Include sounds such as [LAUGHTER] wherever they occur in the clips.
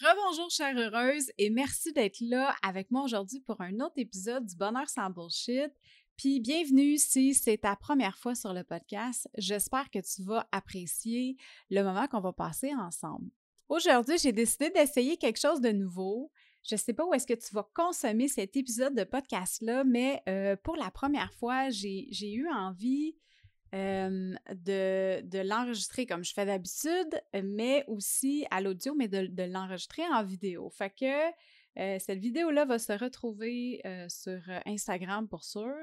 Rebonjour chère heureuse et merci d'être là avec moi aujourd'hui pour un autre épisode du Bonheur sans bullshit. Puis bienvenue si c'est ta première fois sur le podcast. J'espère que tu vas apprécier le moment qu'on va passer ensemble. Aujourd'hui, j'ai décidé d'essayer quelque chose de nouveau. Je ne sais pas où est-ce que tu vas consommer cet épisode de podcast-là, mais euh, pour la première fois, j'ai eu envie de, de l'enregistrer comme je fais d'habitude, mais aussi à l'audio, mais de, de l'enregistrer en vidéo. Fait que euh, cette vidéo-là va se retrouver euh, sur Instagram pour sûr.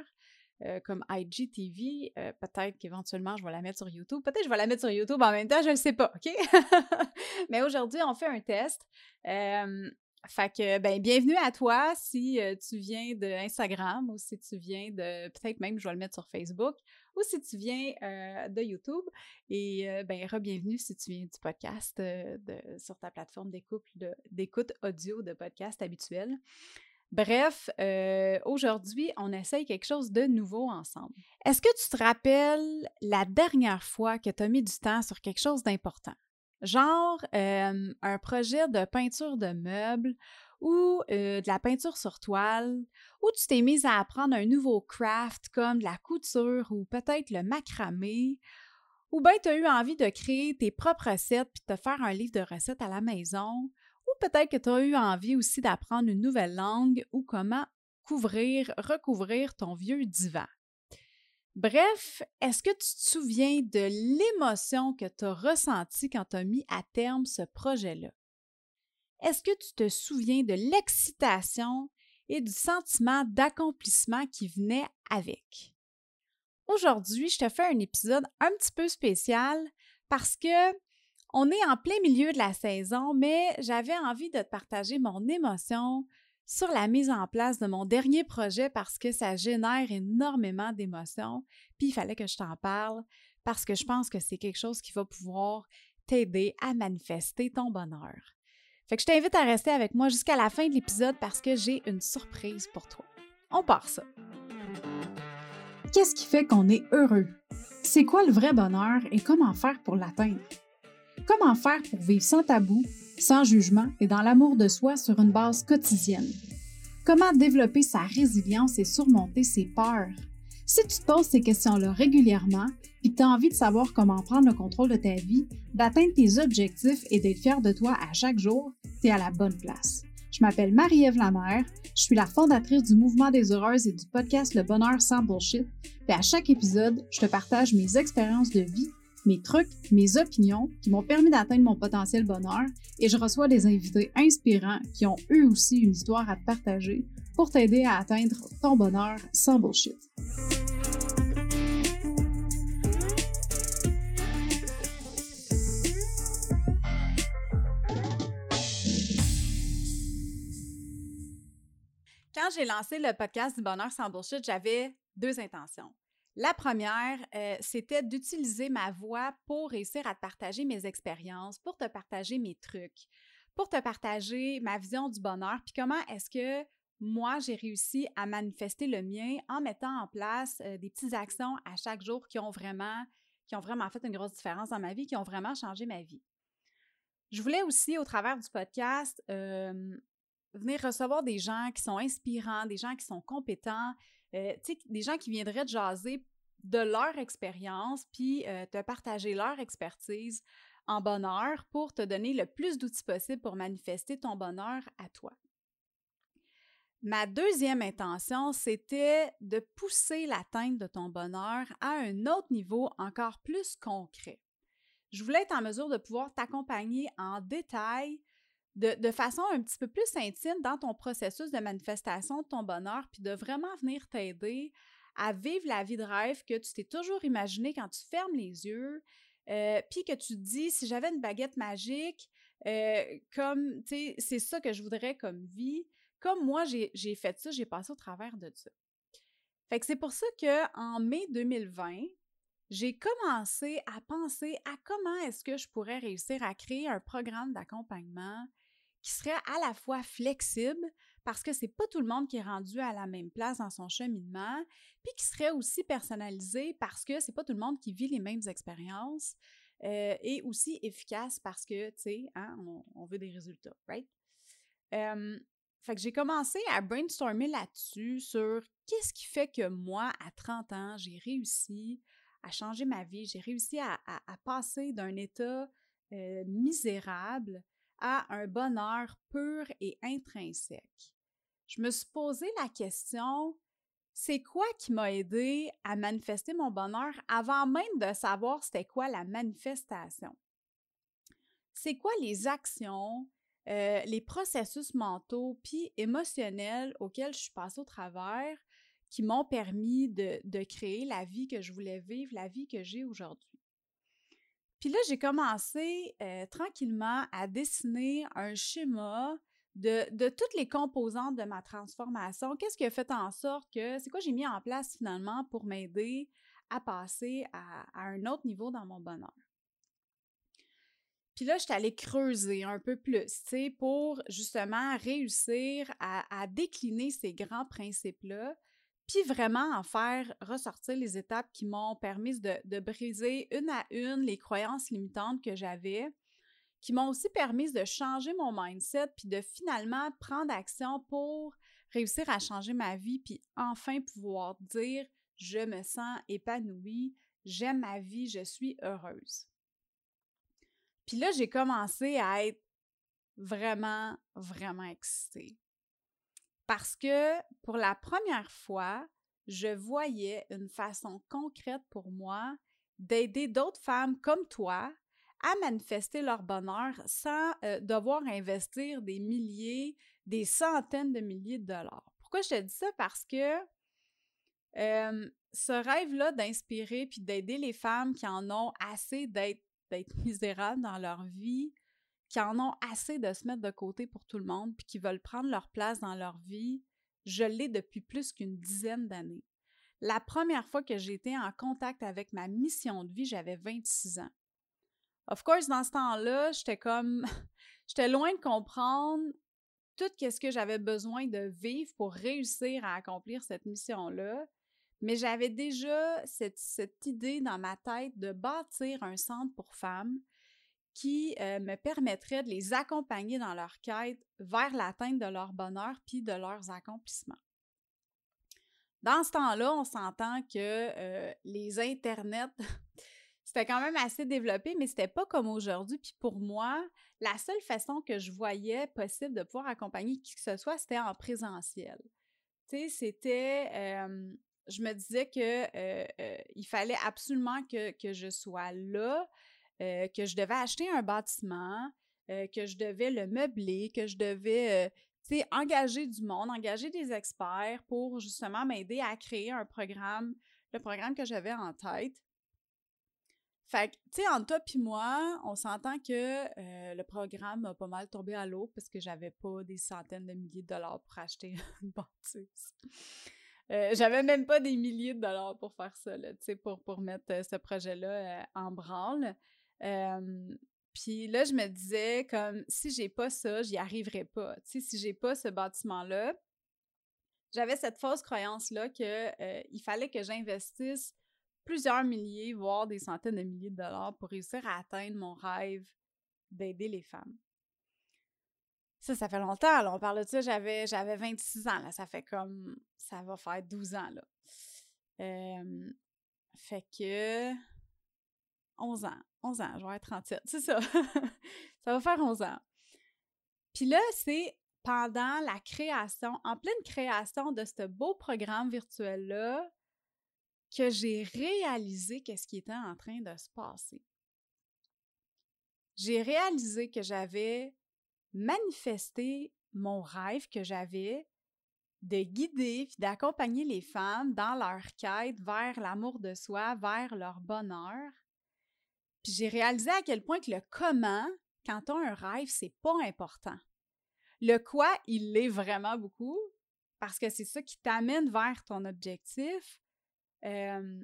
Euh, comme IGTV. peut-être qu'éventuellement, je vais la mettre sur YouTube. Peut-être que je vais la mettre sur YouTube en même temps, je ne sais pas, OK? [LAUGHS] Mais aujourd'hui, on fait un test. Fait que, ben, bienvenue à toi si tu viens de Instagram ou si tu viens de, peut-être même, je vais le mettre sur Facebook, ou si tu viens de YouTube. Et, ben, re-bienvenue si tu viens du podcast de, sur ta plateforme d'écoute audio de podcast habituel. Bref, aujourd'hui, on essaye quelque chose de nouveau ensemble. Est-ce que tu te rappelles la dernière fois que tu as mis du temps sur quelque chose d'important? Genre un projet de peinture de meubles ou de la peinture sur toile, ou tu t'es mise à apprendre un nouveau craft comme de la couture ou peut-être le macramé, ou bien tu as eu envie de créer tes propres recettes puis de te faire un livre de recettes à la maison, ou peut-être que tu as eu envie aussi d'apprendre une nouvelle langue ou comment couvrir, recouvrir ton vieux divan? Bref, est-ce que tu te souviens de l'émotion que tu as ressentie quand tu as mis à terme ce projet-là? Est-ce que tu te souviens de l'excitation et du sentiment d'accomplissement qui venait avec? Aujourd'hui, je te fais un épisode un petit peu spécial parce que on est en plein milieu de la saison, mais j'avais envie de te partager mon émotion, sur la mise en place de mon dernier projet parce que ça génère énormément d'émotions. Puis il fallait que je t'en parle parce que je pense que c'est quelque chose qui va pouvoir t'aider à manifester ton bonheur. Fait que je t'invite à rester avec moi jusqu'à la fin de l'épisode parce que j'ai une surprise pour toi. On part ça. Qu'est-ce qui fait qu'on est heureux? C'est quoi le vrai bonheur et comment faire pour l'atteindre? Comment faire pour vivre sans tabou sans jugement et dans l'amour de soi sur une base quotidienne. Comment développer sa résilience et surmonter ses peurs? Si tu te poses ces questions-là régulièrement et que tu as envie de savoir comment prendre le contrôle de ta vie, d'atteindre tes objectifs et d'être fier de toi à chaque jour, tu es à la bonne place. Je m'appelle Marie-Ève Lamère, je suis la fondatrice du Mouvement des Heureuses et du podcast Le Bonheur sans Bullshit. Et à chaque épisode, je te partage mes expériences de vie mes trucs, mes opinions qui m'ont permis d'atteindre mon potentiel bonheur et je reçois des invités inspirants qui ont eux aussi une histoire à te partager pour t'aider à atteindre ton bonheur sans bullshit. Quand j'ai lancé le podcast du bonheur sans bullshit, j'avais deux intentions. La première, euh, c'était d'utiliser ma voix pour réussir à te partager mes expériences, pour te partager mes trucs, pour te partager ma vision du bonheur, puis comment est-ce que moi, j'ai réussi à manifester le mien en mettant en place euh, des petites actions à chaque jour qui ont vraiment qui ont vraiment fait une grosse différence dans ma vie, qui ont vraiment changé ma vie. Je voulais aussi, au travers du podcast, euh, venir recevoir des gens qui sont inspirants, des gens qui sont compétents, euh, des gens qui viendraient te jaser de leur expérience, puis euh, te partager leur expertise en bonheur pour te donner le plus d'outils possible pour manifester ton bonheur à toi. Ma deuxième intention, c'était de pousser l'atteinte de ton bonheur à un autre niveau encore plus concret. Je voulais être en mesure de pouvoir t'accompagner en détail de, façon un petit peu plus intime dans ton processus de manifestation de ton bonheur, puis de vraiment venir t'aider à vivre la vie de rêve que tu t'es toujours imaginé quand tu fermes les yeux, euh, puis que tu te dis, si j'avais une baguette magique, euh, comme, tu sais, c'est ça que je voudrais comme vie. Comme moi, j'ai fait ça, j'ai passé au travers de ça. Fait que c'est pour ça qu'en mai 2020, j'ai commencé à penser à comment est-ce que je pourrais réussir à créer un programme d'accompagnement qui serait à la fois flexible parce que c'est pas tout le monde qui est rendu à la même place dans son cheminement, puis qui serait aussi personnalisé parce que c'est pas tout le monde qui vit les mêmes expériences. euh, et aussi efficace parce que, tu sais, hein, on, veut des résultats, right? fait que j'ai commencé à brainstormer là-dessus sur qu'est-ce qui fait que moi, à 30 ans, j'ai réussi à changer ma vie, j'ai réussi à, passer d'un état euh, misérable à un bonheur pur et intrinsèque. Je me suis posé la question, c'est quoi qui m'a aidé à manifester mon bonheur avant même de savoir c'était quoi la manifestation? C'est quoi les actions, euh, les processus mentaux puis émotionnels auxquels je suis passée au travers qui m'ont permis de, créer la vie que je voulais vivre, la vie que j'ai aujourd'hui? Puis là, j'ai commencé euh, tranquillement à dessiner un schéma de, toutes les composantes de ma transformation. Qu'est-ce qui a fait en sorte que, c'est quoi j'ai mis en place finalement pour m'aider à passer à, un autre niveau dans mon bonheur? Puis là, je suis allée creuser un peu plus, tu sais, pour justement réussir à décliner ces grands principes-là, puis vraiment en faire ressortir les étapes qui m'ont permis de, briser une à une les croyances limitantes que j'avais, qui m'ont aussi permis de changer mon mindset, puis de finalement prendre action pour réussir à changer ma vie, puis enfin pouvoir dire je me sens épanouie, j'aime ma vie, je suis heureuse. Puis là, j'ai commencé à être vraiment, vraiment excitée parce que pour la première fois, je voyais une façon concrète pour moi d'aider d'autres femmes comme toi à manifester leur bonheur sans euh, devoir investir des milliers, des centaines de milliers de dollars. Pourquoi je te dis ça? Parce que ce rêve-là d'inspirer puis d'aider les femmes qui en ont assez d'être misérables dans leur vie, qui en ont assez de se mettre de côté pour tout le monde, puis qui veulent prendre leur place dans leur vie, je l'ai depuis plus qu'une dizaine d'années. La première fois que j'ai été en contact avec ma mission de vie, j'avais 26 ans. Of course, dans ce temps-là, j'étais comme, [LAUGHS] j'étais loin de comprendre tout ce que j'avais besoin de vivre pour réussir à accomplir cette mission-là. Mais j'avais déjà cette, cette, idée dans ma tête de bâtir un centre pour femmes qui euh, me permettrait de les accompagner dans leur quête vers l'atteinte de leur bonheur puis de leurs accomplissements. Dans ce temps-là, on s'entend que euh, les internets, [LAUGHS] c'était quand même assez développé, mais c'était pas comme aujourd'hui. Puis pour moi, la seule façon que je voyais possible de pouvoir accompagner qui que ce soit, c'était en présentiel. Tu sais, c'était, euh, je me disais que il fallait absolument que, que je sois là, euh, que je devais acheter un bâtiment, euh, que je devais le meubler, que je devais euh, engager du monde, engager des experts pour justement m'aider à créer un programme, le programme que j'avais en tête. Fait que, tu sais, entre toi et moi, on s'entend que le programme a pas mal tombé à l'eau parce que j'avais pas des centaines de milliers de dollars pour acheter [LAUGHS] une bâtisse. j'avais même pas des milliers de dollars pour faire ça, pour, pour mettre ce projet-là en branle puis là, je me disais comme si j'ai pas ça, j'y arriverai pas. Tu sais, si j'ai pas ce bâtiment-là, j'avais cette fausse croyance-là qu'il fallait que j'investisse plusieurs milliers, voire des centaines de milliers de dollars pour réussir à atteindre mon rêve d'aider les femmes. Ça, ça fait longtemps. On parle de ça, j'avais, j'avais 26 ans, là. Ça fait comme, ça va faire 12 ans, là. fait que, 11 ans. 11 ans, je vais être 37, c'est ça. [LAUGHS] ça va faire 11 ans. Puis là, c'est pendant la création, en pleine création de ce beau programme virtuel-là, que j'ai réalisé qu'est-ce qui était en train de se passer. J'ai réalisé que j'avais manifesté mon rêve que j'avais de guider et d'accompagner les femmes dans leur quête vers l'amour de soi, vers leur bonheur, puis j'ai réalisé à quel point que le comment, quand tu as un rêve, c'est pas important. Le quoi, il l'est vraiment beaucoup parce que c'est ça qui t'amène vers ton objectif. mais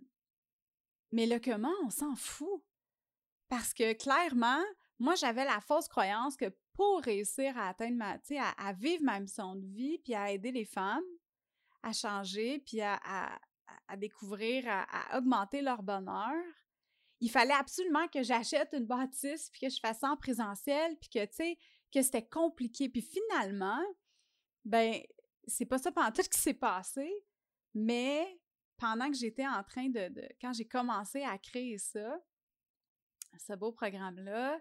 le comment, on s'en fout. Parce que clairement, moi, j'avais la fausse croyance que pour réussir à atteindre ma, sais, à, vivre ma mission de vie, puis à aider les femmes à changer, puis à, découvrir, à, augmenter leur bonheur, il fallait absolument que j'achète une bâtisse, puis que je fasse ça en présentiel, puis que, tu sais, que c'était compliqué. Puis finalement, ben, c'est pas ça pendant tout ce qui s'est passé, mais pendant que j'étais en train de, quand j'ai commencé à créer ça, ce beau programme-là,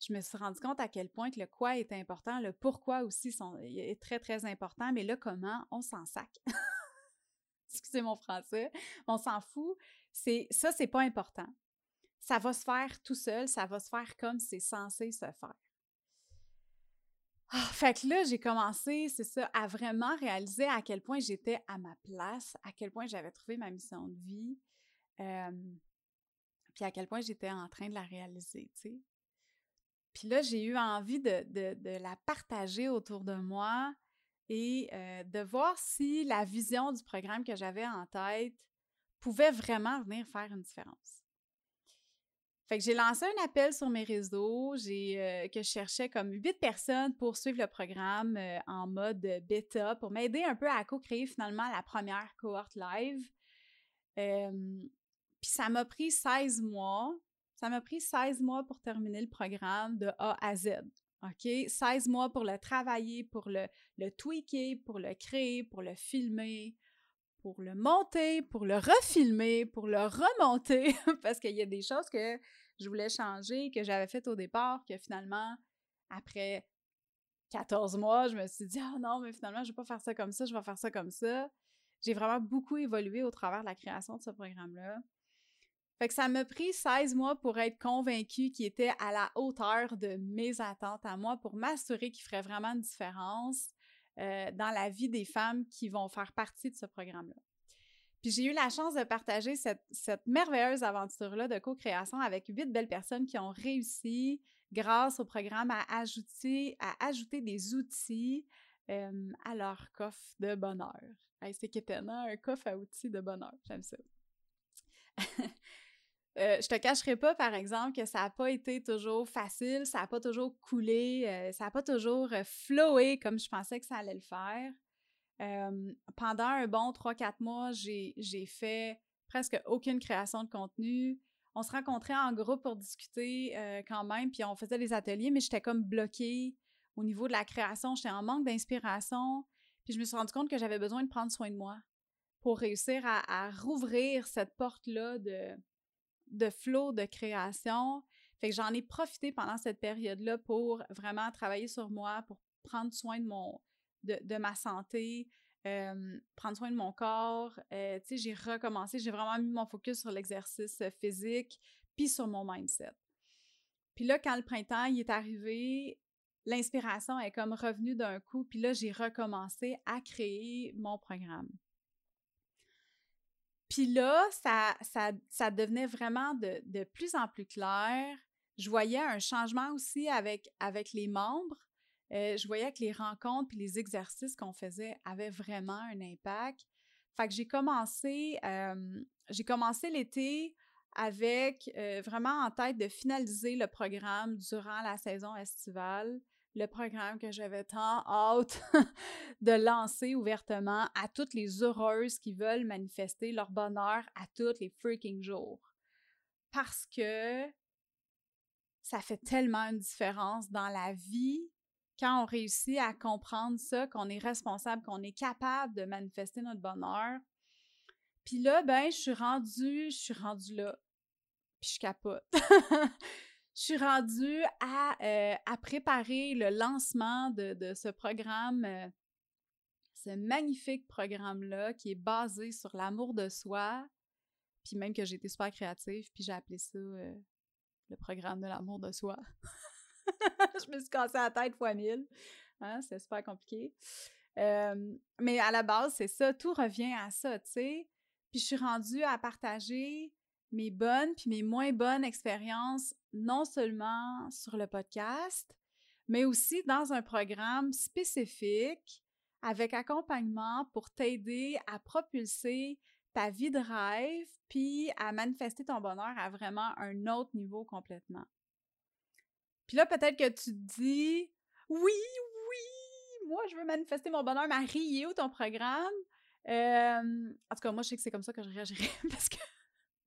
je me suis rendu compte à quel point que le quoi est important, le pourquoi aussi sont, est très, très important, mais là, comment, on s'en sac? [LAUGHS] Excusez mon français, on s'en fout. C'est, ça, c'est pas important. Ça va se faire tout seul, ça va se faire comme c'est censé se faire. Ah, fait que là, j'ai commencé, c'est ça, à vraiment réaliser à quel point j'étais à ma place, à quel point j'avais trouvé ma mission de vie, puis à quel point j'étais en train de la réaliser, tu sais. Puis là, j'ai eu envie de, de, la partager autour de moi et de voir si la vision du programme que j'avais en tête pouvait vraiment venir faire une différence. Fait que j'ai lancé un appel sur mes réseaux, j'ai euh, que je cherchais comme huit personnes pour suivre le programme euh, en mode bêta pour m'aider un peu à co-créer finalement la première cohorte live. Puis ça m'a pris 16 mois. Ça m'a pris 16 mois pour terminer le programme de A à Z. OK? 16 mois pour le travailler, pour le, le tweaker, pour le créer, pour le filmer, pour le monter, pour le refilmer, pour le remonter, [LAUGHS] parce qu'il y a des choses que je voulais changer, que j'avais faites au départ, que finalement, après 14 mois, je me suis dit, ah non, mais finalement, je vais pas faire ça comme ça, je vais faire ça comme ça. J'ai vraiment beaucoup évolué au travers de la création de ce programme-là. Fait que ça m'a pris 16 mois pour être convaincue qu'il était à la hauteur de mes attentes à moi, pour m'assurer qu'il ferait vraiment une différence, euh, dans la vie des femmes qui vont faire partie de ce programme-là. Puis j'ai eu la chance de partager cette, merveilleuse aventure-là de co-création avec huit belles personnes qui ont réussi, grâce au programme, à ajouter, des outils euh, à leur coffre de bonheur. c'est étonnant, un coffre à outils de bonheur. J'aime ça. [LAUGHS] Euh, je te cacherai pas, par exemple, que ça n'a pas été toujours facile, ça n'a pas toujours coulé, euh, ça n'a pas toujours euh, flowé comme je pensais que ça allait le faire. pendant un bon 3-4 mois, j'ai fait presque aucune création de contenu. On se rencontrait en groupe pour discuter quand même, puis on faisait des ateliers, mais j'étais comme bloquée au niveau de la création. J'étais en manque d'inspiration. Puis je me suis rendu compte que j'avais besoin de prendre soin de moi pour réussir à rouvrir cette porte-là de, de flow de création. Fait que j'en ai profité pendant cette période-là pour vraiment travailler sur moi, pour prendre soin de ma santé, euh, prendre soin de mon corps. Euh, j'ai recommencé, j'ai vraiment mis mon focus sur l'exercice physique, puis sur mon mindset. Puis là, quand le printemps est arrivé, l'inspiration est comme revenue d'un coup, puis là, j'ai recommencé à créer mon programme. Puis là, ça, ça, devenait vraiment de, plus en plus clair. Je voyais un changement aussi avec, avec les membres. Euh, je voyais que les rencontres et les exercices qu'on faisait avaient vraiment un impact. Fait que j'ai commencé, euh, commencé l'été avec euh, vraiment en tête de finaliser le programme durant la saison estivale le programme que j'avais tant hâte [LAUGHS] de lancer ouvertement à toutes les heureuses qui veulent manifester leur bonheur à tous les freaking jours. Parce que ça fait tellement une différence dans la vie quand on réussit à comprendre ça, qu'on est responsable, qu'on est capable de manifester notre bonheur. Puis là, ben, je suis rendue, je suis rendue là. Puis je capote. [LAUGHS] je suis rendue à, euh, à préparer le lancement de, ce programme, euh, ce magnifique programme-là qui est basé sur l'amour de soi, puis même que j'ai été super créative, puis j'ai appelé ça euh, le programme de l'amour de soi. [LAUGHS] je me suis cassé la tête fois mille. Hein, c'est super compliqué. mais à la base, c'est ça, tout revient à ça, tu sais. Puis je suis rendue à partager mes bonnes puis mes moins bonnes expériences, non seulement sur le podcast, mais aussi dans un programme spécifique avec accompagnement pour t'aider à propulser ta vie de rêve puis à manifester ton bonheur à vraiment un autre niveau complètement. Puis là, peut-être que tu te dis Oui, oui, moi, je veux manifester mon bonheur, Marie, où ton programme? En tout cas, moi, je sais que c'est comme ça que je réagirais [LAUGHS] parce que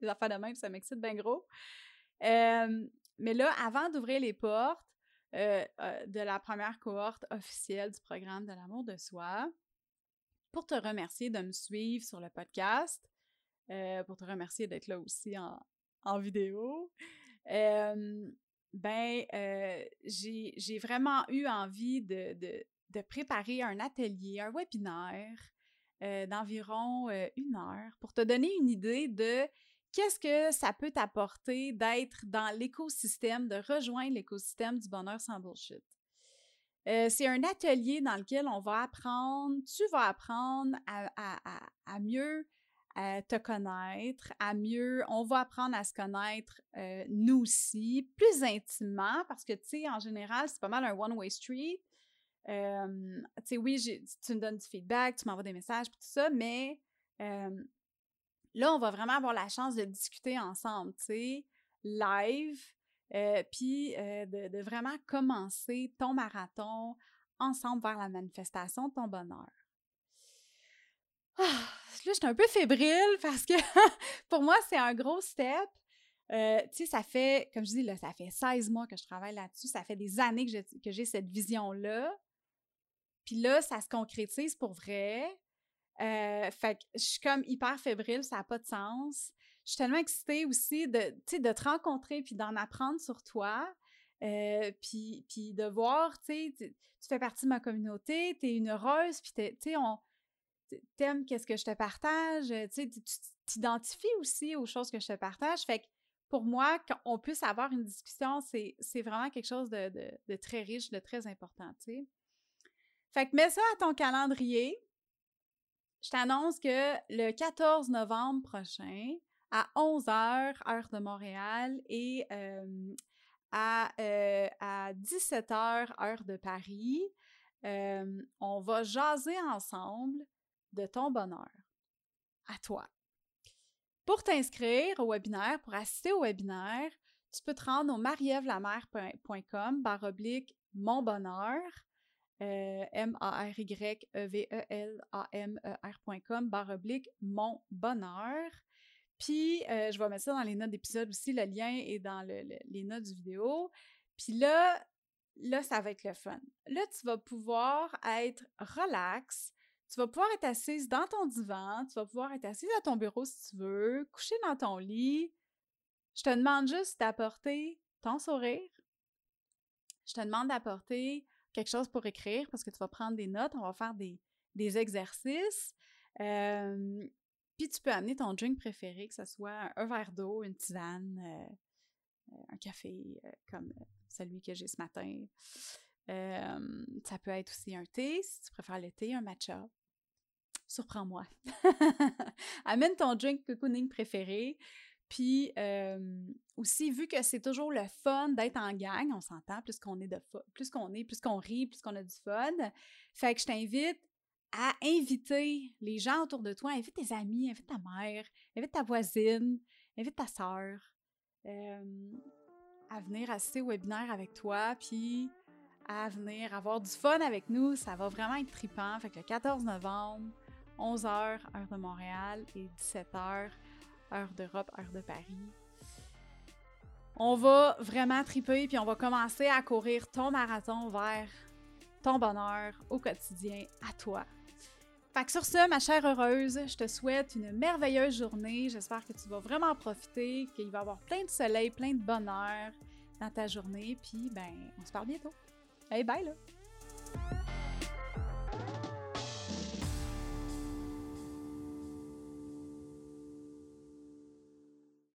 des affaires de même, ça m'excite bien gros. mais là, avant d'ouvrir les portes de la première cohorte officielle du programme de l'amour de soi, pour te remercier de me suivre sur le podcast, pour te remercier d'être là aussi en, en vidéo, ben, j'ai vraiment eu envie de, de, préparer un atelier, un webinaire d'environ une heure pour te donner une idée de qu'est-ce que ça peut t'apporter d'être dans l'écosystème, de rejoindre l'écosystème du bonheur sans bullshit? c'est un atelier dans lequel on va apprendre, tu vas apprendre à mieux te connaître, à mieux, on va apprendre à se connaître euh, nous aussi, plus intimement, parce que, tu sais, en général, c'est pas mal un one-way street. tu sais, oui, tu me donnes du feedback, tu m'envoies des messages, tout ça, mais là, on va vraiment avoir la chance de discuter ensemble, tu sais, live, euh, puis euh, de, vraiment commencer ton marathon ensemble vers la manifestation de ton bonheur. Ah, là, je suis un peu fébrile parce que [LAUGHS] pour moi, c'est un gros step. Euh, tu sais, ça fait, comme je dis, ça fait 16 mois que je travaille là-dessus. Ça fait des années que j'ai cette vision-là. Puis là, ça se concrétise pour vrai. Euh, fait que je suis comme hyper fébrile, ça n'a pas de sens. Je suis tellement excitée aussi de, de te rencontrer puis d'en apprendre sur toi. Euh, puis, puis de voir, tu sais, tu fais partie de ma communauté, tu es une heureuse, puis tu sais, on, t'aimes qu'est-ce que je te partage, tu t'identifies aussi aux choses que je te partage. Fait que pour moi, qu'on puisse avoir une discussion, c'est vraiment quelque chose de, très riche, de très important, tu sais. Fait que mets ça à ton calendrier. Je t'annonce que le 14 novembre prochain, à 11h, heure de Montréal, et à, à 17h, heure de Paris, on va jaser ensemble de ton bonheur à toi. Pour t'inscrire au webinaire, pour assister au webinaire, tu peux te rendre au marievlamer.com barre oblique mon bonheur, euh, M-A-R-Y-E-V-E-L-A-M-E-R.com barre oblique mon bonheur. Puis, euh, je vais mettre ça dans les notes d'épisode aussi, le lien est dans les notes du vidéo. Puis là, là, ça va être le fun. Là, tu vas pouvoir être relax, tu vas pouvoir être assise dans ton divan, tu vas pouvoir être assise à ton bureau si tu veux, coucher dans ton lit. Je te demande juste d'apporter ton sourire. Je te demande d'apporter quelque chose pour écrire parce que tu vas prendre des notes, on va faire des, exercices. puis tu peux amener ton drink préféré, que ce soit un verre d'eau, une tisane, euh, euh, un café euh, comme celui que j'ai ce matin. ça peut être aussi un thé, si tu préfères le thé, un matcha surprends-moi. [LAUGHS] Amène ton drink cocooning préféré. Puis aussi, vu que c'est toujours le fun d'être en gang, on s'entend, plus qu'on est de plus qu'on est, plus qu'on rit, plus qu'on a du fun. Fait que je t'invite à inviter les gens autour de toi, invite tes amis, invite ta mère, invite ta voisine, invite ta sœur à venir assister au webinaire avec toi, puis à venir avoir du fun avec nous. Ça va vraiment être trippant. Fait que le 14 novembre, 11h, heure de Montréal, et 17h, heure d'Europe, heure de Paris. On va vraiment triper, puis on va commencer à courir ton marathon vers ton bonheur au quotidien à toi. Fait que sur ce, ma chère heureuse, je te souhaite une merveilleuse journée. J'espère que tu vas vraiment profiter, qu'il va y avoir plein de soleil, plein de bonheur dans ta journée. Puis, ben, on se parle bientôt. Hey, bye là!